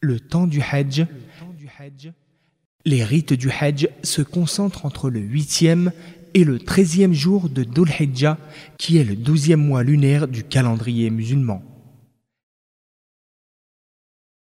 Le temps du Hajj. Les rites du Hajj se concentrent entre le huitième et le treizième jour de Dhul Hijjah, qui est le douzième mois lunaire du calendrier musulman.